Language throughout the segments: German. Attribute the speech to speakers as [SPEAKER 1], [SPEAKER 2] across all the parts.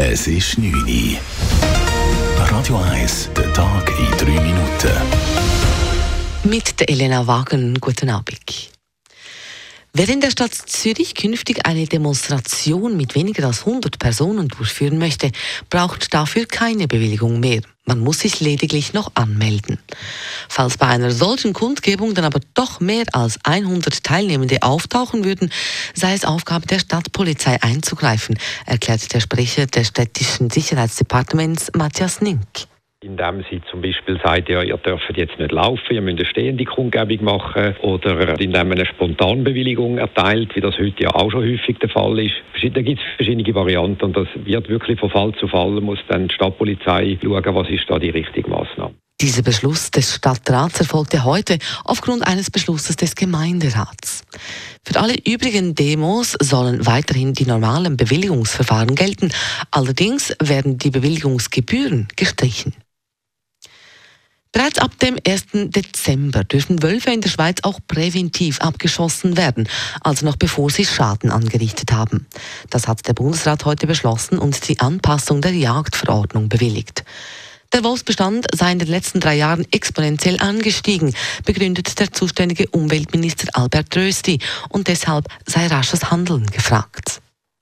[SPEAKER 1] Es ist 9 Uhr. Radio 1, der Tag in 3 Minuten.
[SPEAKER 2] Mit der Elena Wagen, guten Abend. Wer in der Stadt Zürich künftig eine Demonstration mit weniger als 100 Personen durchführen möchte, braucht dafür keine Bewilligung mehr. Man muss sich lediglich noch anmelden. Falls bei einer solchen Kundgebung dann aber doch mehr als 100 Teilnehmende auftauchen würden, sei es Aufgabe der Stadtpolizei einzugreifen, erklärt der Sprecher des städtischen Sicherheitsdepartements Matthias Nink
[SPEAKER 3] indem sie zum Beispiel sagt, ja, ihr dürft jetzt nicht laufen, ihr müsst eine stehende Kundgebung machen oder indem eine Spontanbewilligung erteilt, wie das heute ja auch schon häufig der Fall ist. Da gibt es verschiedene Varianten und das wird wirklich von Fall zu Fall, muss dann die Stadtpolizei schauen, was ist da die richtige Maßnahme.
[SPEAKER 2] Dieser Beschluss des Stadtrats erfolgte heute aufgrund eines Beschlusses des Gemeinderats. Für alle übrigen Demos sollen weiterhin die normalen Bewilligungsverfahren gelten, allerdings werden die Bewilligungsgebühren gestrichen. Bereits ab dem 1. Dezember dürfen Wölfe in der Schweiz auch präventiv abgeschossen werden, also noch bevor sie Schaden angerichtet haben. Das hat der Bundesrat heute beschlossen und die Anpassung der Jagdverordnung bewilligt. Der Wolfsbestand sei in den letzten drei Jahren exponentiell angestiegen, begründet der zuständige Umweltminister Albert Rösti, und deshalb sei rasches Handeln gefragt.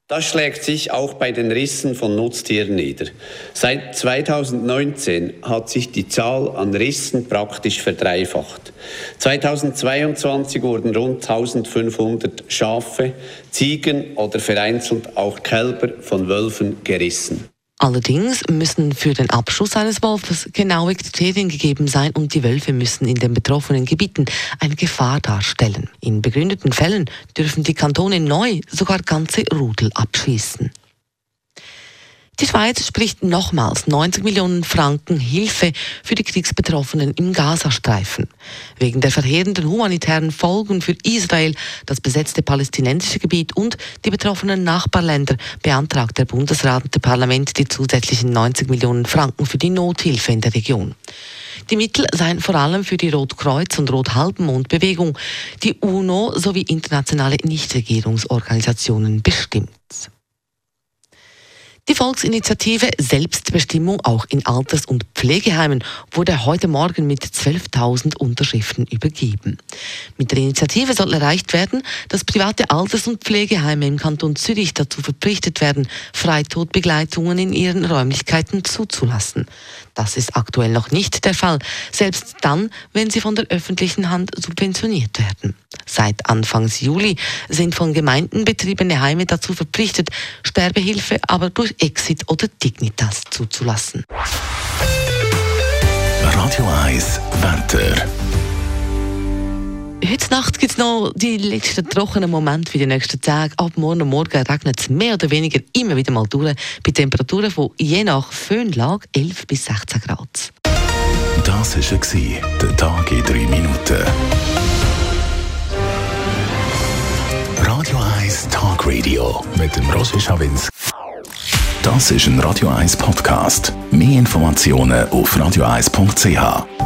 [SPEAKER 4] Das schlägt sich auch bei den Rissen von Nutztieren nieder. Seit 2019 hat sich die Zahl an Rissen praktisch verdreifacht. 2022 wurden rund 1500 Schafe, Ziegen oder vereinzelt auch Kälber von Wölfen gerissen.
[SPEAKER 2] Allerdings müssen für den Abschuss eines Wolfes genaue Kriterien gegeben sein und die Wölfe müssen in den betroffenen Gebieten eine Gefahr darstellen. In begründeten Fällen dürfen die Kantone neu sogar ganze Rudel abschießen. Die Schweiz spricht nochmals 90 Millionen Franken Hilfe für die Kriegsbetroffenen im Gazastreifen. Wegen der verheerenden humanitären Folgen für Israel, das besetzte palästinensische Gebiet und die betroffenen Nachbarländer beantragt der Bundesrat und der Parlament die zusätzlichen 90 Millionen Franken für die Nothilfe in der Region. Die Mittel seien vor allem für die Rotkreuz- und Rothalbmondbewegung, die UNO sowie internationale Nichtregierungsorganisationen bestimmt. Die Volksinitiative Selbstbestimmung auch in Alters- und Pflegeheimen wurde heute Morgen mit 12.000 Unterschriften übergeben. Mit der Initiative soll erreicht werden, dass private Alters- und Pflegeheime im Kanton Zürich dazu verpflichtet werden, Freitodbegleitungen in ihren Räumlichkeiten zuzulassen. Das ist aktuell noch nicht der Fall, selbst dann, wenn sie von der öffentlichen Hand subventioniert werden. Seit Anfangs Juli sind von Gemeinden betriebene Heime dazu verpflichtet, Sterbehilfe aber durch Exit oder Dignitas zuzulassen.
[SPEAKER 1] Radio 1 Wetter.
[SPEAKER 2] Heute Nacht gibt es noch die letzten trockenen Momente für die nächsten Tage. Ab morgen und morgen regnet es mehr oder weniger immer wieder mal durch, bei Temperaturen von je nach Föhnlage 11 bis 16 Grad.
[SPEAKER 1] Das war der Tag in drei Minuten. Radio 1 Talk Radio mit dem Roger Schawinski. Das ist ein Radio 1 Podcast. Mehr Informationen auf radio1.ch.